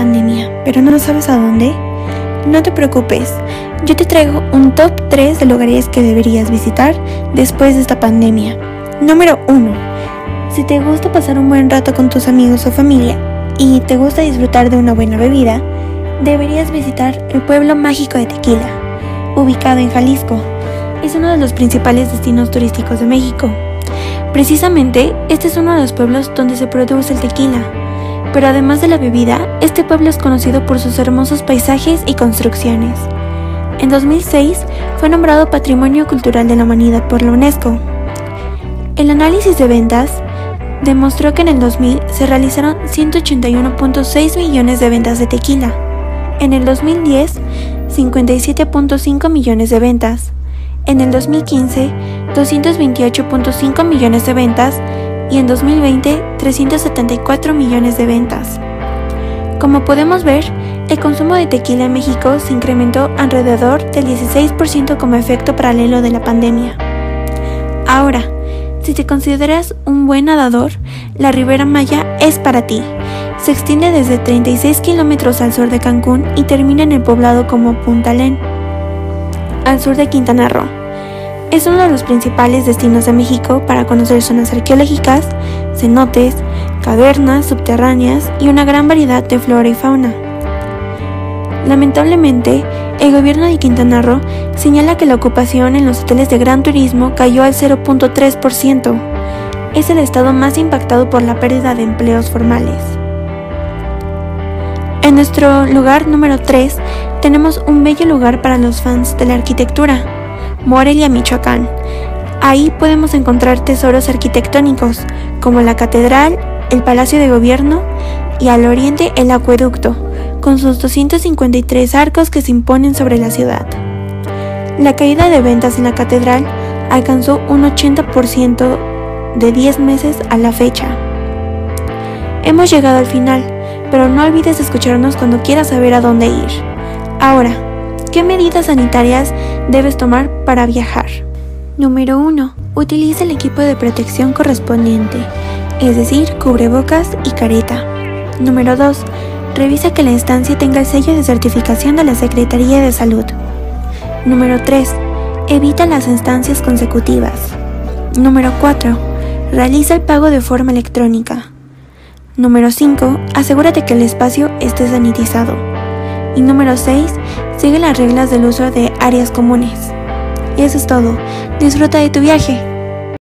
pandemia, pero no sabes a dónde? No te preocupes, yo te traigo un top 3 de lugares que deberías visitar después de esta pandemia. Número 1. Si te gusta pasar un buen rato con tus amigos o familia y te gusta disfrutar de una buena bebida, deberías visitar el pueblo mágico de Tequila, ubicado en Jalisco. Es uno de los principales destinos turísticos de México. Precisamente, este es uno de los pueblos donde se produce el tequila. Pero además de la bebida, este pueblo es conocido por sus hermosos paisajes y construcciones. En 2006 fue nombrado Patrimonio Cultural de la Humanidad por la UNESCO. El análisis de ventas demostró que en el 2000 se realizaron 181.6 millones de ventas de tequila. En el 2010, 57.5 millones de ventas en el 2015 228.5 millones de ventas y en 2020 374 millones de ventas. Como podemos ver, el consumo de tequila en México se incrementó alrededor del 16% como efecto paralelo de la pandemia. Ahora, si te consideras un buen nadador, la Ribera Maya es para ti. Se extiende desde 36 kilómetros al sur de Cancún y termina en el poblado como Punta Len al sur de Quintana Roo. Es uno de los principales destinos de México para conocer zonas arqueológicas, cenotes, cavernas subterráneas y una gran variedad de flora y fauna. Lamentablemente, el gobierno de Quintana Roo señala que la ocupación en los hoteles de gran turismo cayó al 0.3%. Es el estado más impactado por la pérdida de empleos formales. En nuestro lugar número 3 tenemos un bello lugar para los fans de la arquitectura, Morelia, Michoacán. Ahí podemos encontrar tesoros arquitectónicos como la catedral, el Palacio de Gobierno y al oriente el acueducto, con sus 253 arcos que se imponen sobre la ciudad. La caída de ventas en la catedral alcanzó un 80% de 10 meses a la fecha. Hemos llegado al final, pero no olvides escucharnos cuando quieras saber a dónde ir. Ahora, ¿qué medidas sanitarias debes tomar para viajar? Número 1. Utiliza el equipo de protección correspondiente, es decir, cubrebocas y careta. Número 2. Revisa que la estancia tenga el sello de certificación de la Secretaría de Salud. Número 3. Evita las instancias consecutivas. Número 4. Realiza el pago de forma electrónica. Número 5. Asegúrate que el espacio esté sanitizado. Y número 6, sigue las reglas del uso de áreas comunes. Y eso es todo. Disfruta de tu viaje.